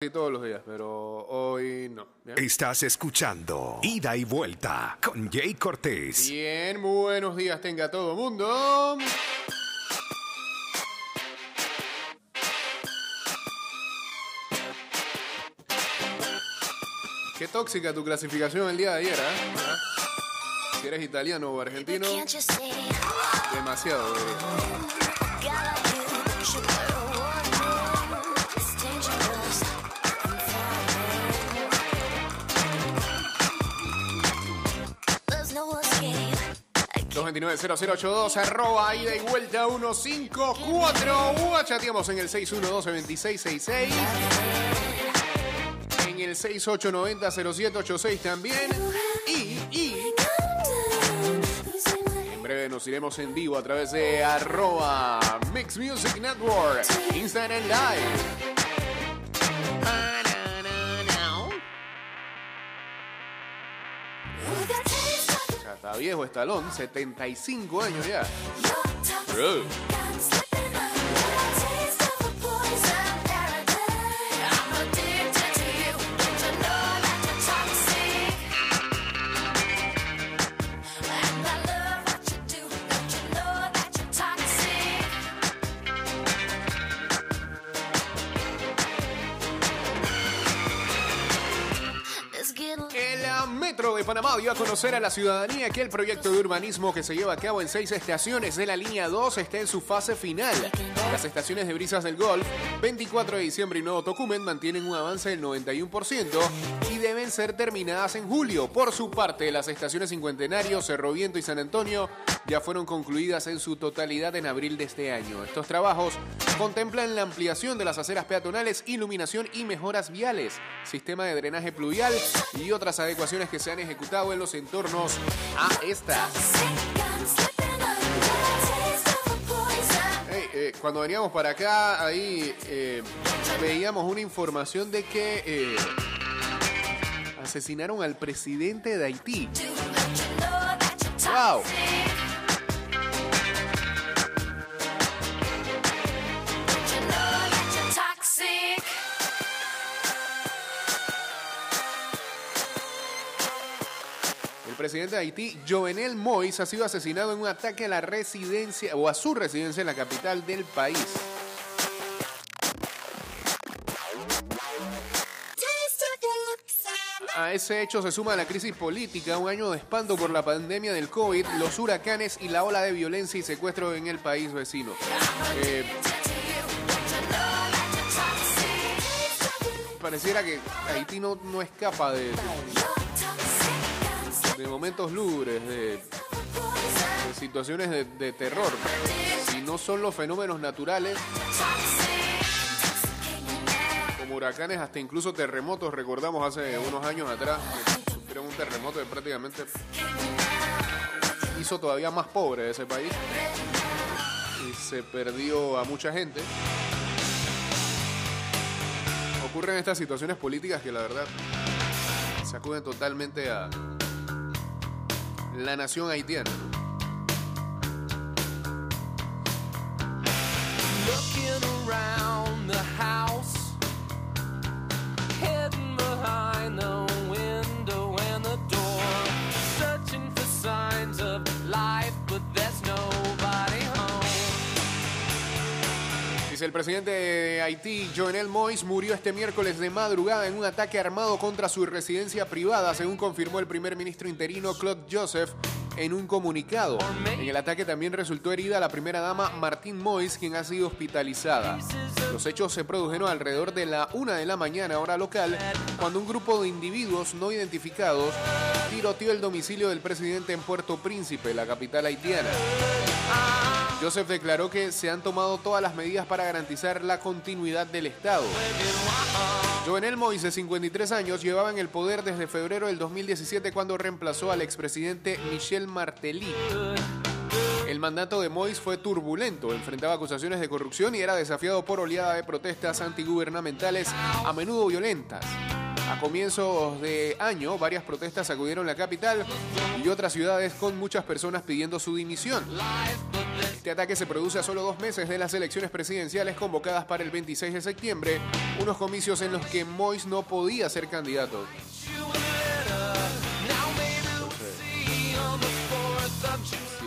Sí, todos los días, pero hoy no. ¿bien? Estás escuchando Ida y Vuelta con Jay Cortés. Bien, buenos días tenga todo mundo. Qué tóxica tu clasificación el día de ayer, ¿eh? ¿Ah? Si eres italiano o argentino, demasiado. eh. 229-0082, arroba ida y vuelta 154. Ua, chateamos en el 612-2666. En el 6890-0786 también. Y, y en breve nos iremos en vivo a través de arroba Mix Music Network, Instagram Live. Viejo Estalón, 75 años ya. Panamá dio a conocer a la ciudadanía que el proyecto de urbanismo que se lleva a cabo en seis estaciones de la línea 2 está en su fase final. Las estaciones de Brisas del Golf, 24 de diciembre y Nuevo Tocumen mantienen un avance del 91% y deben ser terminadas en julio. Por su parte, las estaciones Cincuentenario, Cerro Viento y San Antonio ya fueron concluidas en su totalidad en abril de este año. Estos trabajos contemplan la ampliación de las aceras peatonales, iluminación y mejoras viales, sistema de drenaje pluvial y otras adecuaciones que se han ejecutado en los entornos a esta. sick. I'm slipping under the taste of a poison. Hey, eh, cuando veníamos para acá, ahí eh, veíamos una información de que eh, asesinaron al presidente de Haití. Wow. Presidente de Haití, Jovenel Moïse, ha sido asesinado en un ataque a la residencia o a su residencia en la capital del país. A ese hecho se suma la crisis política, un año de espanto por la pandemia del COVID, los huracanes y la ola de violencia y secuestro en el país vecino. Eh, pareciera que Haití no, no escapa de, de momentos lúgubres, de, situaciones de, terror. Si no son los fenómenos naturales, como huracanes, hasta incluso terremotos, recordamos hace unos años atrás, sufrieron un terremoto que prácticamente hizo todavía más pobre ese país y se perdió a mucha gente. Ocurren estas situaciones políticas que la verdad sacuden totalmente a la nación haitiana. Dice el presidente de Haití, Jovenel Moïse, murió este miércoles de madrugada en un ataque armado contra su residencia privada, según confirmó el primer ministro interino Claude Joseph en un comunicado. En el ataque también resultó herida la primera dama Martín Moïse, quien ha sido hospitalizada. Los hechos se produjeron alrededor de la una de la mañana, hora local, cuando un grupo de individuos no identificados tiroteó el domicilio del presidente en Puerto Príncipe, la capital haitiana. Joseph declaró que se han tomado todas las medidas para garantizar la continuidad del Estado. Jovenel Moïse, de 53 años, llevaba en el poder desde febrero del 2017 cuando reemplazó al expresidente Michel Martelly. El mandato de Moïse fue turbulento, enfrentaba acusaciones de corrupción y era desafiado por oleada de protestas antigubernamentales, a menudo violentas. A comienzos de año, varias protestas sacudieron la capital y otras ciudades con muchas personas pidiendo su dimisión. Este ataque se produce a solo dos meses de las elecciones presidenciales convocadas para el 26 de septiembre, unos comicios en los que Mois no podía ser candidato.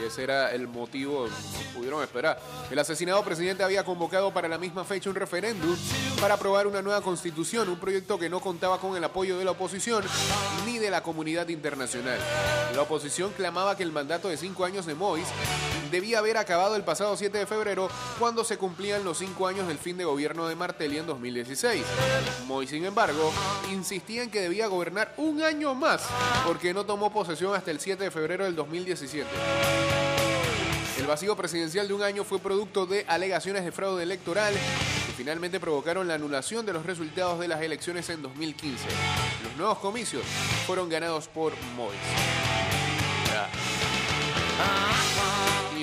Ese era el motivo, pudieron esperar. El asesinado presidente había convocado para la misma fecha un referéndum para aprobar una nueva constitución, un proyecto que no contaba con el apoyo de la oposición ni de la comunidad internacional. La oposición clamaba que el mandato de cinco años de Mois debía haber acabado el pasado 7 de febrero, cuando se cumplían los cinco años del fin de gobierno de Martelli en 2016. Mois, sin embargo, insistía en que debía gobernar un año más, porque no tomó posesión hasta el 7 de febrero del 2017. El vacío presidencial de un año fue producto de alegaciones de fraude electoral que finalmente provocaron la anulación de los resultados de las elecciones en 2015. Los nuevos comicios fueron ganados por Mois. Ya.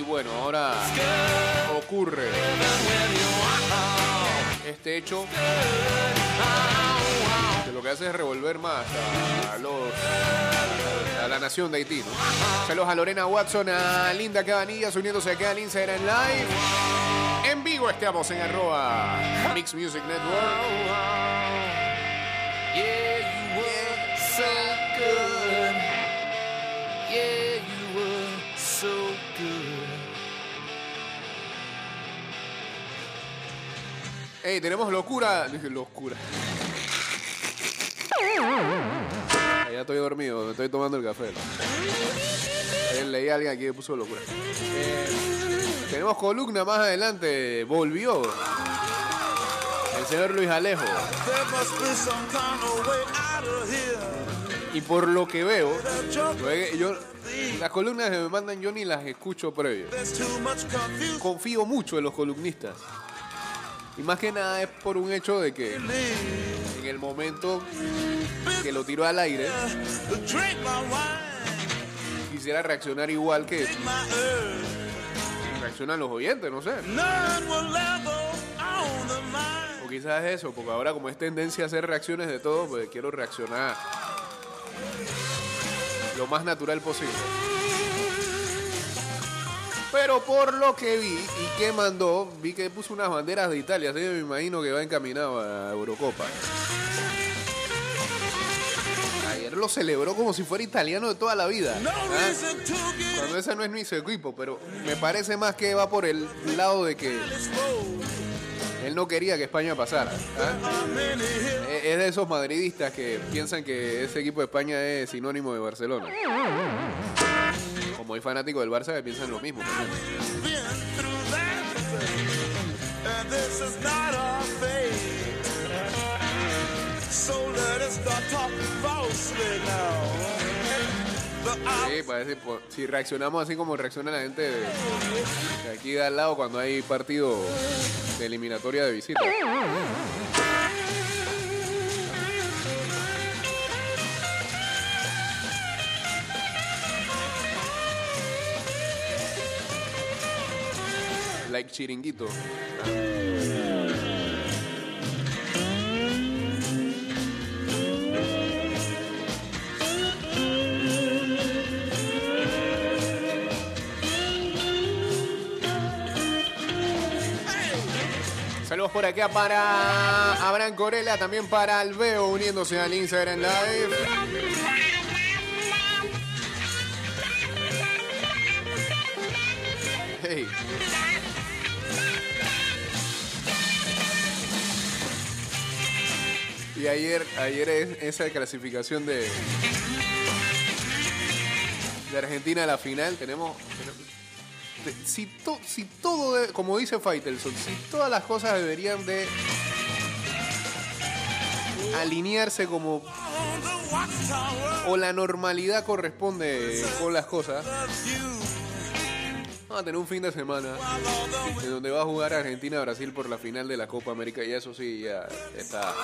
Bueno, ahora ocurre este hecho que lo que hace es revolver más a, los a la nación de Haití. ¿no? Saludos a Lorena Watson, a Linda Cabanillas uniéndose acá al Instagram Live. En vivo estamos en arroba Mix Music Network. Ey, tenemos locura. Locura. Ya estoy dormido, me estoy tomando el café. Leí a alguien aquí que puso locura. Eh, tenemos columna más adelante. Volvió. El señor Luis Alejo. Y por lo que veo, yo, las columnas que me mandan yo ni las escucho previo. Confío mucho en los columnistas. Y más que nada es por un hecho de que en el momento que lo tiró al aire, quisiera reaccionar igual que reaccionan los oyentes, no sé. O quizás es eso, porque ahora como es tendencia a hacer reacciones de todo, pues quiero reaccionar lo más natural posible. Pero por lo que vi y que mandó, vi que puso unas banderas de Italia, así que me imagino que va encaminado a Eurocopa. Ayer lo celebró como si fuera italiano de toda la vida. ¿ah? Cuando ese no es ni su equipo, pero me parece más que va por el lado de que él no quería que España pasara. ¿ah? Es es de esos madridistas que piensan que ese equipo de España es sinónimo de Barcelona. Como hay del Barça que piensan lo mismo. Sí, parece, si reaccionamos así como reacciona la gente de aquí de al lado cuando hay partido de eliminatoria de visita. Like chiringuito. Saludos por acá para Abraham Corella, también para Alveo uniéndose al Instagram Live. Hey. Y ayer, ayer es esa clasificación de, de Argentina a la final. Tenemos. si, to- si todo, como dice Faitelson, si todas las cosas deberían de alinearse como o la normalidad corresponde con las cosas. Vamos a tener un fin de semana en donde va a jugar Argentina-Brasil por la final de la Copa América y eso sí ya está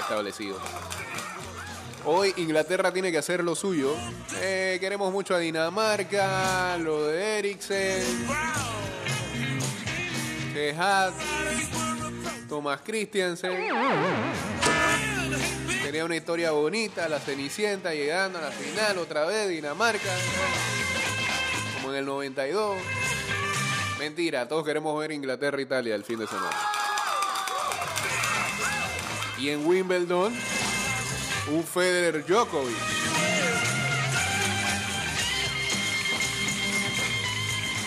establecido. Hoy Inglaterra tiene que hacer lo suyo. Eh, queremos mucho a Dinamarca, lo de Eriksen, Gehad, Thomas Christiansen. Tenía una historia bonita, la Cenicienta llegando a la final otra vez, Dinamarca, en el 92. Mentira, todos queremos ver Inglaterra-Italia el fin de semana. Y en Wimbledon, un Federer Djokovic.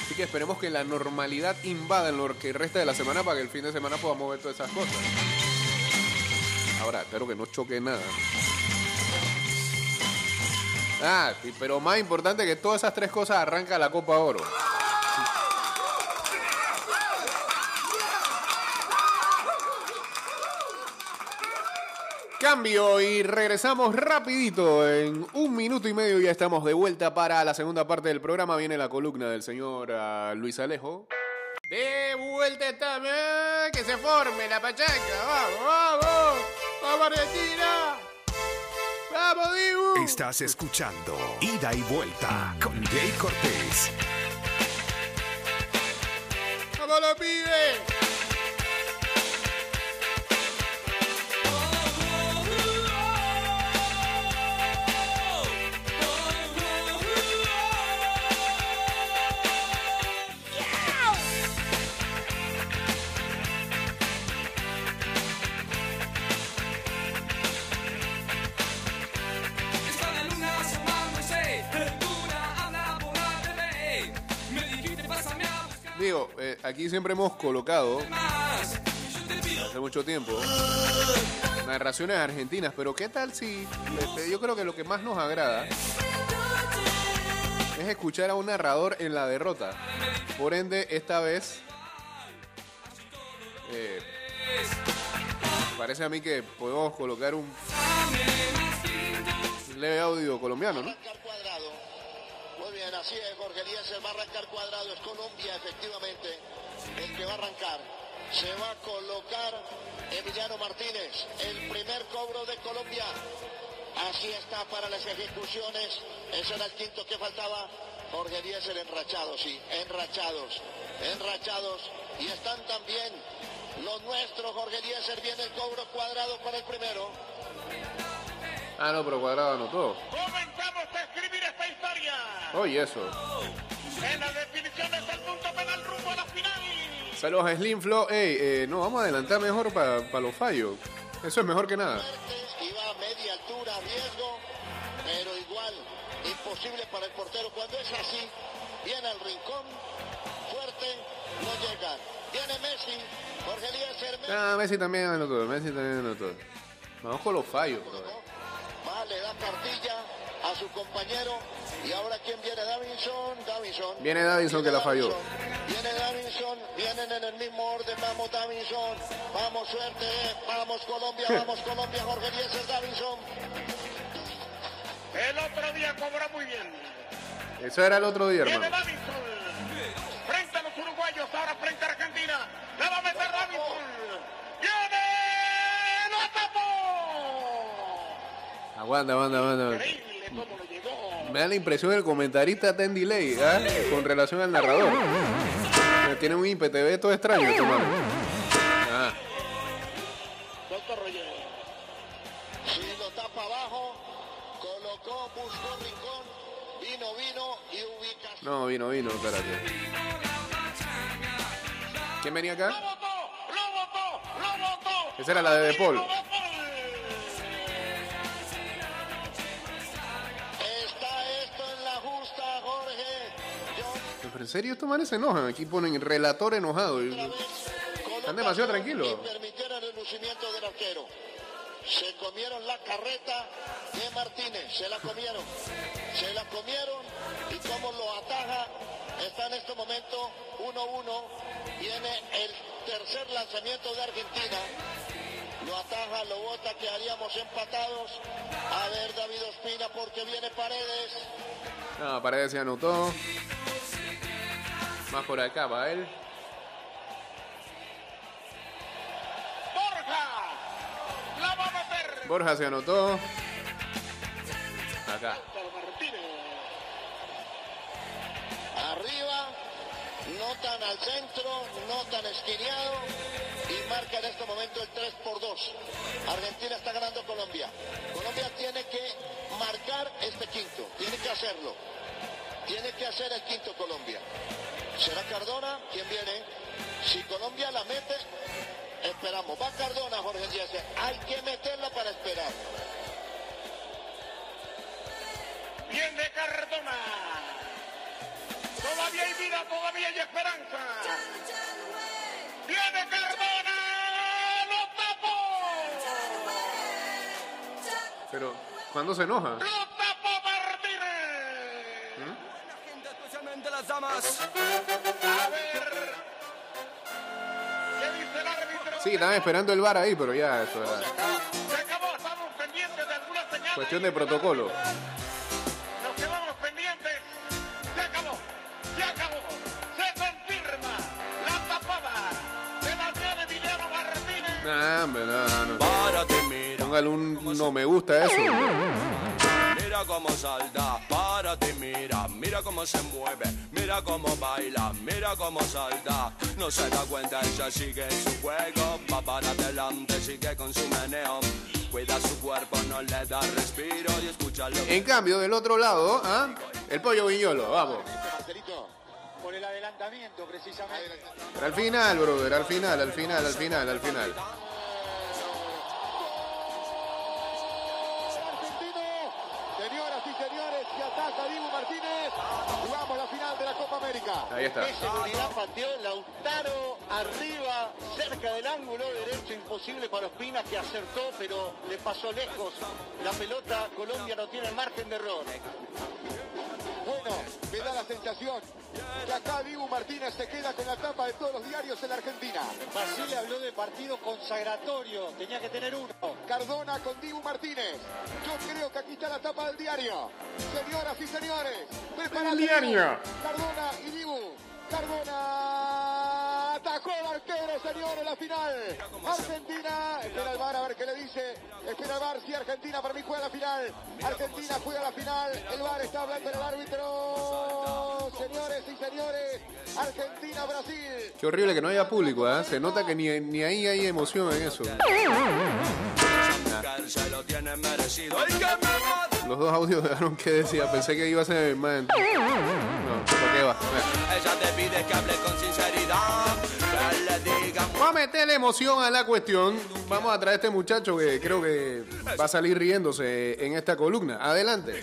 Así que esperemos que la normalidad invada en lo que resta de la semana para que el fin de semana podamos ver todas esas cosas. Ahora, espero que no choque nada. Ah, pero más importante que todas esas tres cosas arranca la Copa Oro. Cambio y regresamos rapidito. En un minuto y medio ya estamos de vuelta para la segunda parte del programa. Viene la columna del señor ah, Luis Alejo. De vuelta estamos. Que se forme la pachanga. Vamos, vamos. Vamos Argentina. Vamos Dibu. Estás escuchando Ida y Vuelta con Jay Cortés. Vamos los pibes. Aquí siempre hemos colocado hace mucho tiempo narraciones argentinas, pero ¿qué tal si este, yo creo que lo que más nos agrada es escuchar a un narrador en la derrota? Por ende, esta vez eh, parece a mí que podemos colocar un leve audio colombiano, ¿no? así es, Jorge va arrancar cuadrado. Es Colombia, efectivamente, el que va a arrancar. Se va a colocar Emiliano Martínez, el primer cobro de Colombia. Así está para las ejecuciones. Ese era el quinto que faltaba. Jorge Eliezer enrachados, sí, enrachados, enrachados. Y están también los nuestros. Jorge Eliezer viene el cobro cuadrado para el primero. Ah, no, pero cuadrado anotó. Comenzamos a escribir esta historia. Oye, eso. En la definición es el Saludos a Slim Flow. Ey, eh, no, vamos a adelantar mejor para los fallos. Eso es mejor que nada. Iba a media altura, riesgo, pero igual imposible para el portero. Cuando es así, viene al rincón, fuerte, no llega. Viene Messi, Jorge Eliezer, Messi. Ah, Messi también anotó. Messi también anotó. Vamos con los fallos, brother. Va, le da cartilla su compañero. Y ahora quién viene, Davinson, Davinson. Viene Davinson que la falló. Viene Davinson, vienen en el mismo orden, vamos Davinson, vamos suerte, vamos Colombia, vamos Colombia, Jorge Eliezer, Davinson. El otro día cobró muy bien. Eso era el otro día, Viene hermano. Davinson. Frente a los uruguayos, ahora frente a Argentina. La va a meter Davinson. ¡Viene! ¡La tapó! Aguanta, aguanta, aguanta. Me da la impresión el comentarista está en delay, ¿ah? Con relación al narrador. Tiene un IPTV todo extraño, este mano. Ah, tapa abajo, colocó, buscó rincón, vino, vino y ubicación. no, vino, vino, espérate. ¿Quién venía ¡Lo acá? Esa era la de De Paul. En serio, estos manes se enojan. Aquí ponen relator enojado. Están demasiado tranquilos. Y permitieron el lucimiento del arquero. Se comieron la carreta de Martínez. Se la comieron. Se la comieron. Y como lo ataja, está en este momento 1-1. Viene el tercer lanzamiento de Argentina. Lo ataja, lo bota, quedaríamos empatados. A ver, David Ospina, porque viene Paredes. No, Paredes se anotó. Más por acá, va él. Borja. La va a meter. Borja se anotó. Acá. Arriba, no tan al centro, no tan esquineado y marca en este momento el 3 por 2. Argentina está ganando Colombia. Colombia tiene que marcar este quinto, tiene que hacerlo. Tiene que hacer el quinto Colombia. ¿Será Cardona? ¿Quién viene? Si Colombia la mete, esperamos. Va Cardona, Jorge Díaz. Hay que meterla para esperar. Viene Cardona. Todavía hay vida, todavía hay esperanza. Viene Cardona. ¡Lo tapó! Pero, ¿cuándo se enoja? ¡Lo tapó Martínez! gente, A ver. ¿Qué dice el árbitro? Sí, estaban esperando el bar ahí, pero ya eso era Se acabó, estamos pendientes de alguna señal. cuestión de protocolo. Nos quedamos pendientes. Se acabó. Se acabó. Se confirma la tapada de de Emiliano Martínez. Nah, hombre, no, no. Párate, mira. Póngale un no me gusta eso. Mira cómo salta, párate, mira, mira cómo se mueve, mira cómo baila, mira cómo salta. No se da cuenta, ella sigue en su juego, va para adelante, sigue con su meneo. Cuida su cuerpo, no le da respiro y escúchalo. En cambio, del otro lado, ¿ah? el pollo viñolo, vamos. Por el adelantamiento, precisamente. Pero al final, brother, al final, al final, al final, al final. Y ataca Dibu Martínez. Jugamos la final de la Copa América. Ahí está. Qué seguridad pateó Lautaro arriba, cerca del ángulo derecho, imposible para Ospina que acertó, pero le pasó lejos. La pelota, Colombia no tiene margen de error. Me da la sensación que acá Dibu Martínez se queda con la tapa de todos los diarios en la Argentina. Basile habló de partido consagratorio, tenía que tener uno. Cardona con Dibu Martínez. Yo creo que aquí está la tapa del diario. Señoras y señores, prepárate, El diario. Cardona y Dibu. Cardona atacó el arquero, señores, la final. Argentina, espera el VAR a ver qué le dice. Espera el VAR, si Argentina para mí juega la final. Argentina juega la final. El VAR está hablando el árbitro. Señores y señores, Argentina-Brasil. Qué horrible que no haya público, ¿ah? Se nota que ni, ni ahí hay emoción en eso. Los dos audios dejaron que decía, pensé que iba a ser más. No, ¿para qué va? Ella te pide que hable con sinceridad, Vamos a meterle emoción a la cuestión. Vamos a traer a este muchacho que creo que va a salir riéndose en esta columna. Adelante.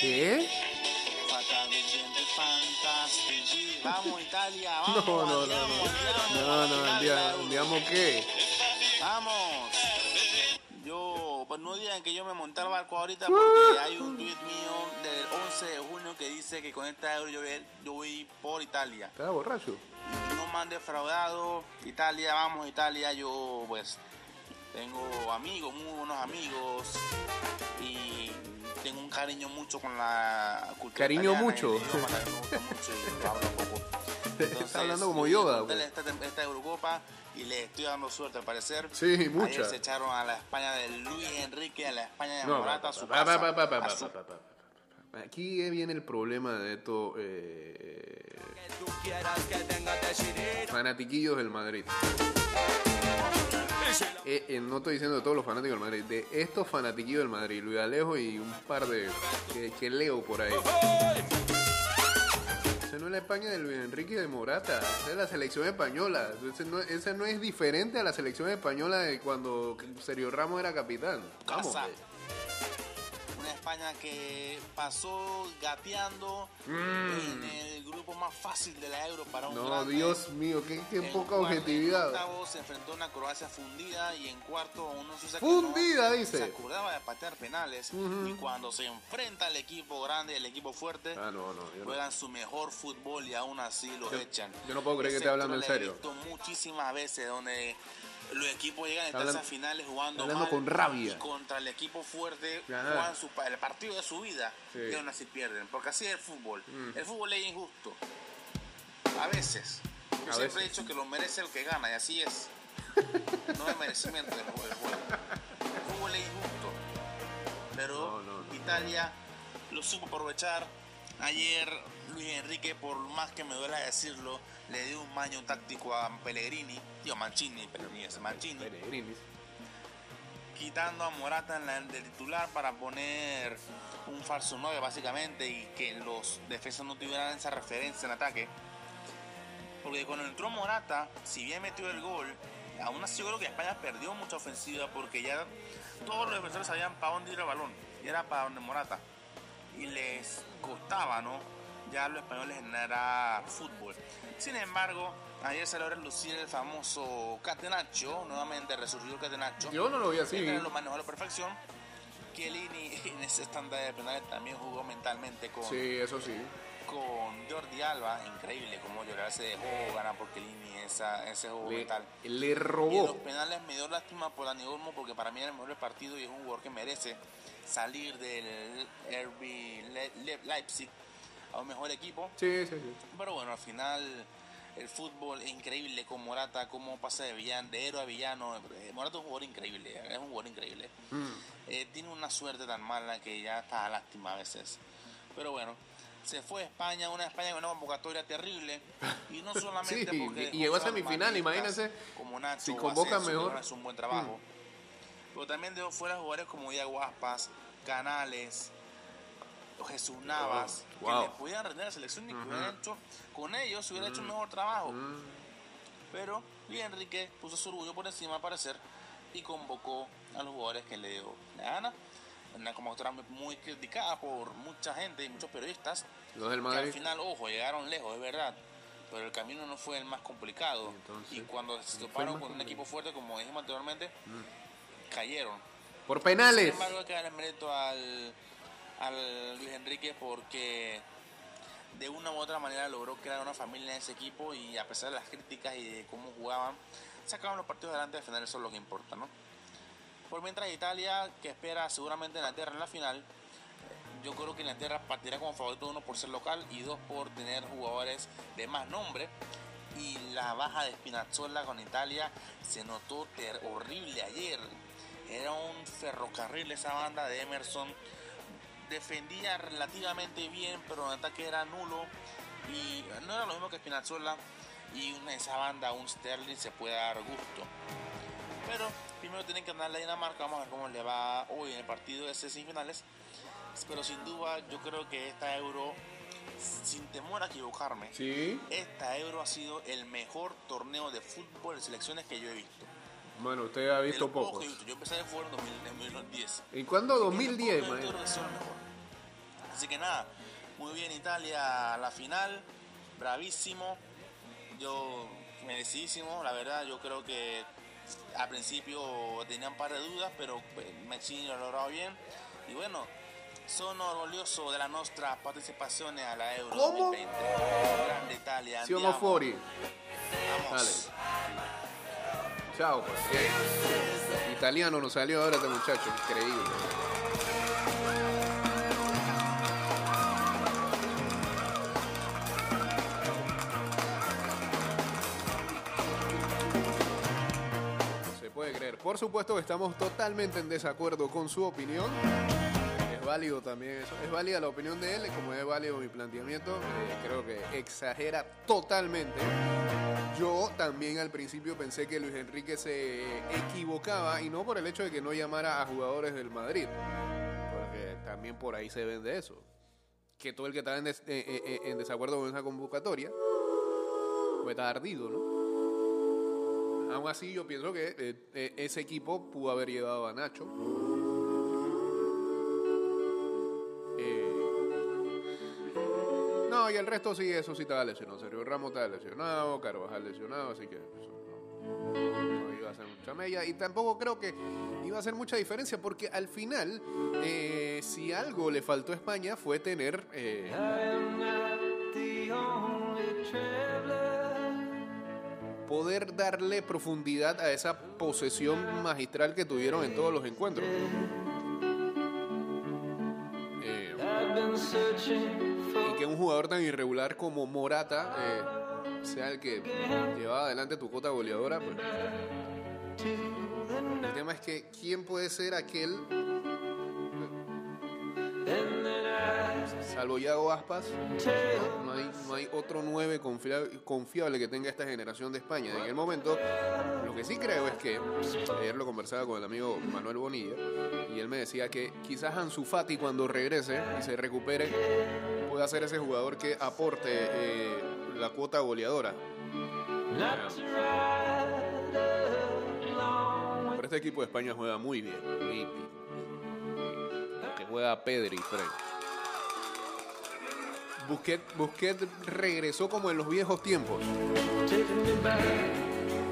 ¿Qué? Vamos Italia, No, vamos. no, no, no. No, no, envia- enviamos qué. Vamos. Pues no digan que yo me monté al barco ahorita porque hay un tweet mío del 11 de junio que dice que con esta euro yo voy, yo voy por Italia. Estaba borracho. No me han defraudado. Italia, vamos Italia. Yo pues tengo amigos, muy buenos amigos y tengo un cariño mucho con la cultura Cariño italiana, mucho. idioma me gusta mucho y lo hablo un poco. Está hablando como Yoda, monté pues. Esta, esta Eurocopa y le estoy dando suerte al parecer. Sí, mucha. Ayer se echaron a la España de Luis Enrique, a la España de No, Morata, a su casa, pa, pa, pa, a su-. Aquí viene el problema de estos eh, fanatiquillos del Madrid. Eh, eh, no estoy diciendo de todos los fanáticos del Madrid, de estos fanatiquillos del Madrid, Luis Alejo y un par de que, que leo por ahí. No es la España de Luis Enrique de Morata, esa es la selección española. Esa no, es diferente a la selección española de cuando Sergio Ramos era capitán. Una España que pasó gateando Mm. en el grupo más fácil de la Euro para un No, grande. Dios mío, qué, qué poca cuarto- objetividad. En se enfrentó a una Croacia fundida y en cuarto a Suiza que Fundida, no dice. Se acordaba de patear penales y cuando se enfrenta al equipo grande, el equipo fuerte, Ah, no, no, yo no. juegan su mejor fútbol y aún así los Yo- echan. yo no puedo creer que esté hablando en troll he serio. visto muchísimas veces donde los equipos llegan a hablando- finales jugando mal con rabia. y contra el equipo fuerte Ajá. juegan su, el partido de su vida Sí. Mm. y aún así pierden porque así es el fútbol el fútbol es injusto a veces yo A siempre veces. he dicho que lo merece el que gana y así es no es merecimiento del juego, el fútbol es injusto pero No, no, no. Italia lo supo aprovechar ayer Luis Enrique por más que me duela decirlo le dio un maño táctico a Pellegrini digo Mancini Pellegrini es Mancini Pellegrini. quitando a Morata en la, de titular para poner un falso 9 básicamente y que los defensas no tuvieran esa referencia en ataque. Porque cuando entró Morata, si bien metió el gol, aún así yo creo que España perdió mucha ofensiva porque ya todos los defensores sabían para dónde ir el balón y era para donde Morata. Y les costaba, ¿no? Ya a los españoles generar fútbol. Sin embargo, ayer se logra lucir el famoso Catenaccio, nuevamente resurgió el Catenaccio. Yo no lo vi así. Lo manejó a la perfección. Chiellini en ese estándar de penales también jugó mentalmente con, Sí, eso sí. con Jordi Alba. Increíble cómo llorar se dejó ganar por Chiellini esa, ese juego Le, mental. le Y en los robó. penales me dio lástima por Dani Olmo porque para mí era el mejor partido y es un jugador que merece salir del RB Le- Le- Leipzig a un mejor equipo. Sí, sí, sí. Pero bueno, al final el fútbol es increíble con Morata, cómo pasa de villano, de héroe a villano. Eh, Morata es un jugador increíble, es un jugador increíble. Eh, tiene una suerte tan mala que ya está lástima a veces. Pero bueno, se fue a España, una España con una convocatoria terrible. Y no solamente Sí, porque y- llegó a semifinal, imagínense, Como Nacho, si convocan Asensio, mejor. hace un buen trabajo. Pero también dejó fuera jugadores como Diego Aspas, Canales, Jesús Navas, Wow. que le podían rendir a la selección y que hubieran hecho, con ellos se hubiera hecho un mejor trabajo. Pero Luis Enrique puso su orgullo por encima, al parecer, y convocó a los jugadores que le dio la gana. Una convocatoria muy criticada por mucha gente y muchos periodistas. Los del Que al Madrid. final, ojo, llegaron lejos, es verdad. Pero el camino no fue el más complicado. Entonces, y cuando se toparon con un equipo fuerte, como dijimos anteriormente, cayeron. Por Sin penales. embargo, hay que darle mérito al, al Luis Enrique porque de una u otra manera logró crear una familia en ese equipo y a pesar de las críticas y de cómo jugaban, sacaban los partidos adelante al final, eso es lo que importa, ¿no? Por mientras Italia, que espera seguramente Inglaterra en la final, yo creo que Inglaterra partirá como favorito uno por ser local y dos por tener jugadores de más nombre. Y la baja de Spinazzola con Italia se notó horrible ayer. Era un ferrocarril esa banda de Emerson. Defendía relativamente bien, pero en ataque era nulo. Y no era lo mismo que Spinazzola. Y una, esa banda, un Sterling, se puede dar gusto. Pero primero tienen que ganar la Dinamarca. Vamos a ver cómo le va hoy en el partido de semifinales. Pero sin duda, yo creo que esta Euro, sin temor a equivocarme, Sí. esta Euro ha sido el mejor torneo de fútbol de selecciones que yo he visto. Bueno, usted ha visto pocos visto. Yo empecé a fútbol en 2000 en 2010. ¿Y cuándo? 2010, Yo man. creo que mejor. Así que nada, muy bien Italia la final, bravísimo, yo merecidísimo, la verdad yo creo que al principio tenían un par de dudas, pero eh, Mancini lo ha logrado bien y bueno, sono orgulloso de la nostra partecipazione alla Euro ¿Cómo? 2020. Grande Italia, Siamo fuori. Vamos. Chao. Bien. Italiano nos salió ahora este muchacho. Increíble. Se puede creer. Por supuesto que estamos totalmente en desacuerdo con su opinión. Es válido también eso. Es válida la opinión de él, como es válido mi planteamiento. Eh, creo que exagera totalmente. Yo también al principio pensé que Luis Enrique se equivocaba y no por el hecho de que no llamara a jugadores del Madrid, porque también por ahí se vende eso. Que todo el que estaba en, des- eh, eh, eh, en desacuerdo con esa convocatoria, pues está ardido, ¿no? Aún así, yo pienso que ese equipo pudo haber llevado a Nacho. Y el resto sí, eso sí estaba lesionado. Sergio Ramos estaba lesionado, Carvajal lesionado, así que eso no, iba a ser mucha mella. Y tampoco creo que iba a hacer mucha diferencia, porque al final, eh, si algo le faltó a España fue tener eh, poder darle profundidad a esa posesión magistral que tuvieron en todos los encuentros. Eh, un jugador tan irregular como Morata eh, sea el que lleva adelante tu cota goleadora. pues. El tema es que quién puede ser aquel Salvo Yago Aspas, no hay, otro 9 confia- confiable que tenga esta generación de España. En el momento, lo que sí creo es que, ayer lo conversaba con el amigo Manuel Bonilla, y él me decía que quizás Ansu Fati cuando regrese y se recupere, pueda ser ese jugador que aporte eh, la cuota goleadora. Pero este equipo de España juega muy bien. Que juega Pedri, Fred. Busquet, Busquet regresó como en los viejos tiempos.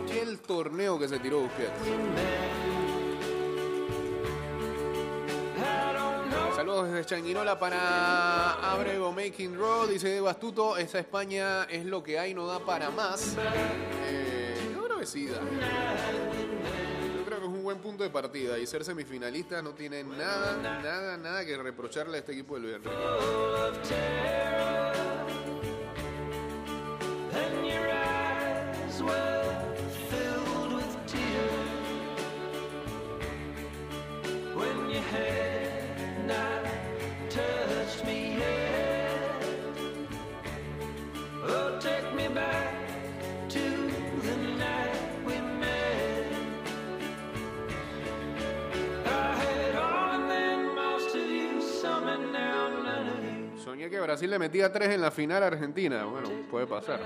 ¿Qué el torneo que se tiró Busquet? Desde Changuinola para Abrego Making Road. Dice Diego Astuto, esa España es lo que hay, no da para más. Eh, yo creo que. Yo creo que es un buen punto de partida y ser semifinalista no tiene nada, nada, nada que reprocharle a este equipo de Luis Enrique. Brasil le metía tres en la final a Argentina. Bueno, puede pasar.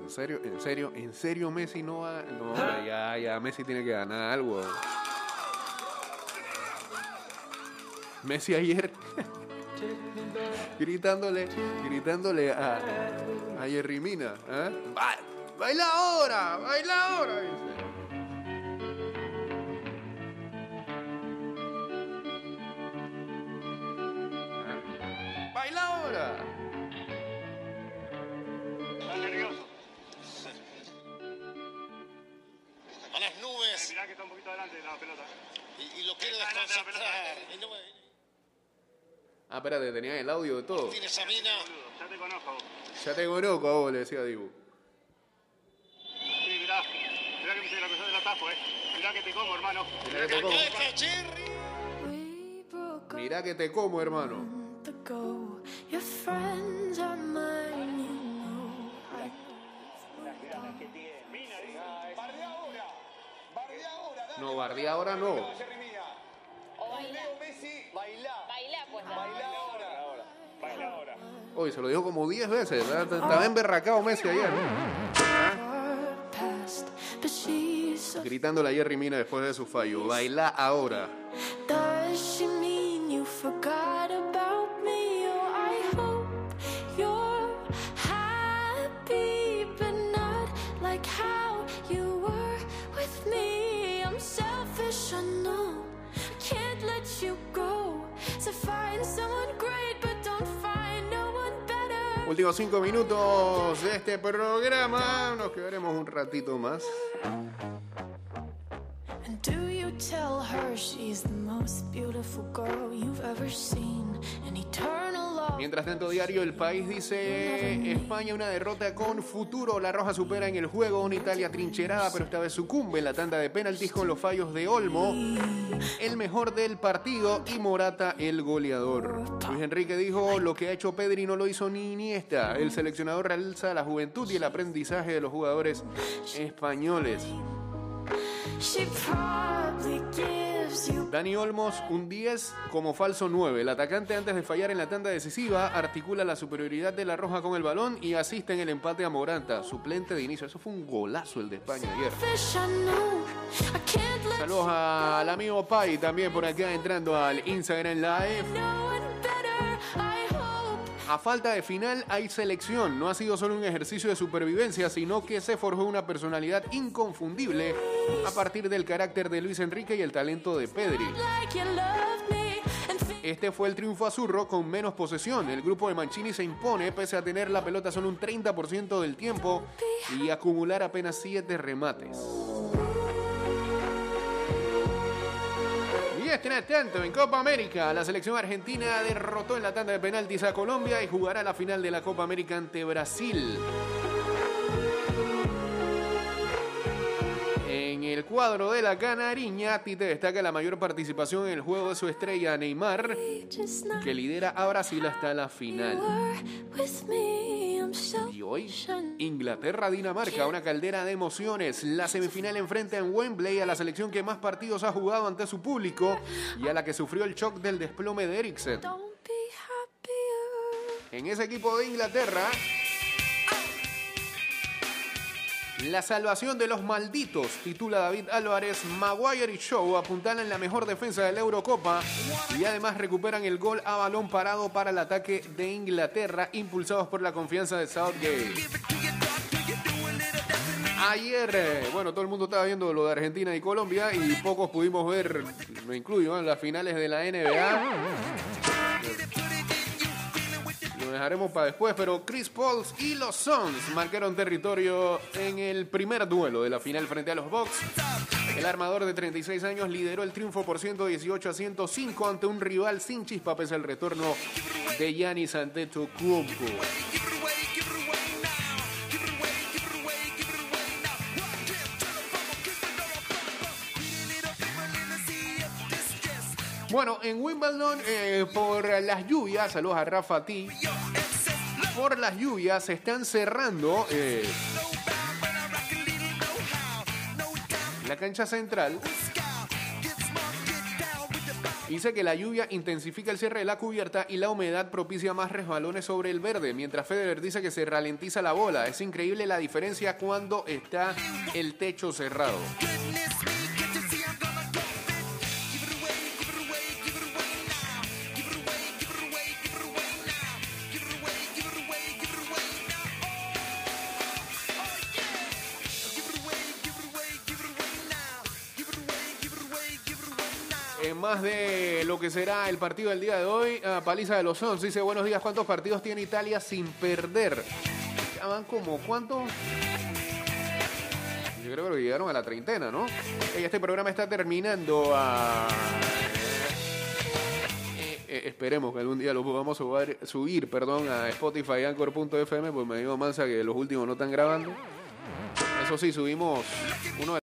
En serio, en serio, en serio Messi no va. No, ya, ya Messi tiene que ganar algo. Messi ayer gritándole, gritándole a, a Jerry Mina. ¿ah? Ba- ¡Baila ahora! ¡Baila ahora! Adelante de la pelota. y, y lo quiere de desconcentrar. Ah, espérate, tenían el audio de todo. Martínez Sabina. Boludo, Ya te conozco. vos. Ya te conozco a vos, le decía Dibu. Sí, mirá. Mirá que me hice la cosa del atajo, eh. Mirá que te como, hermano. Mirá que te como. Mira que te como, hermano. No, bardea ahora no. Baila, pues. Hoy se lo dijo como 10 veces. Estaba emberracado Messi ayer. Gritándole a Jerry Mina después de su fallo. Baila ahora. Últimos 5 minutos de este programa. Nos quedaremos un ratito más. Do you tell her she's the most beautiful girl you've ever seen? An eternal. Mientras tanto, diario El País dice España una derrota con futuro. La Roja supera en el juego una Italia trincherada, pero esta vez sucumbe en la tanda de penaltis con los fallos de Olmo, el mejor del partido y Morata el goleador. Luis Enrique dijo lo que ha hecho Pedri no lo hizo ni Iniesta. El seleccionador realza la juventud y el aprendizaje de los jugadores españoles. Dani Olmos, un 10 como falso 9. El atacante antes de fallar en la tanda decisiva articula la superioridad de la Roja con el balón y asiste en el empate a Morata, suplente de inicio. Eso fue un golazo el de España ayer. Saludos al amigo Pai también por acá entrando al Instagram Live. A falta de final hay selección. No ha sido solo un ejercicio de supervivencia, sino que se forjó una personalidad inconfundible a partir del carácter de Luis Enrique y el talento de Pedri. Este fue el triunfo azurro con menos posesión. El grupo de Mancini se impone pese a tener la pelota solo un 30% del tiempo y acumular apenas 7 remates. Mientras tanto, en Copa América, la selección argentina derrotó en la tanda de penaltis a Colombia y jugará la final de la Copa América ante Brasil. El cuadro de la Canariña, Tite destaca la mayor participación en el juego de su estrella Neymar, que lidera a Brasil hasta la final. Y hoy. Inglaterra-Dinamarca, una caldera de emociones. La semifinal enfrenta en Wembley a la selección que más partidos ha jugado ante su público y a la que sufrió el shock del desplome de Eriksen. En ese equipo de Inglaterra, la salvación de los malditos, titula David Álvarez. Maguire y Shaw apuntalan la mejor defensa de la Eurocopa y además recuperan el gol a balón parado para el ataque de Inglaterra, impulsados por la confianza de Southgate. Ayer, eh, bueno, todo el mundo estaba viendo lo de Argentina y Colombia y pocos pudimos ver, me incluyo, en las finales de la NBA. Lo dejaremos para después, pero Chris Pauls y los Suns marcaron territorio en el primer duelo de la final frente a los Bucks. El armador de 36 años lideró el triunfo por 118 a 105 ante un rival sin chispa pese al retorno de Giannis Antetokounmpo. Bueno, en Wimbledon, eh, por las lluvias, saludos a Rafa T. Por las lluvias se están cerrando eh, la cancha central. Dice que la lluvia intensifica el cierre de la cubierta y la humedad propicia más resbalones sobre el verde, mientras Federer dice que se ralentiza la bola. Es increíble la diferencia cuando está el techo cerrado. Más de lo que será el partido del día de hoy, ah, Paliza de los Sons dice buenos días, ¿cuántos partidos tiene Italia sin perder? Van como, ¿cuántos? Yo creo que llegaron a la treintena, ¿no? Este programa está terminando a... Eh, eh, esperemos que algún día lo podamos subir, subir perdón, a Spotify, Anchor.fm, pues me digo Mansa que los últimos no están grabando. Eso sí, subimos uno de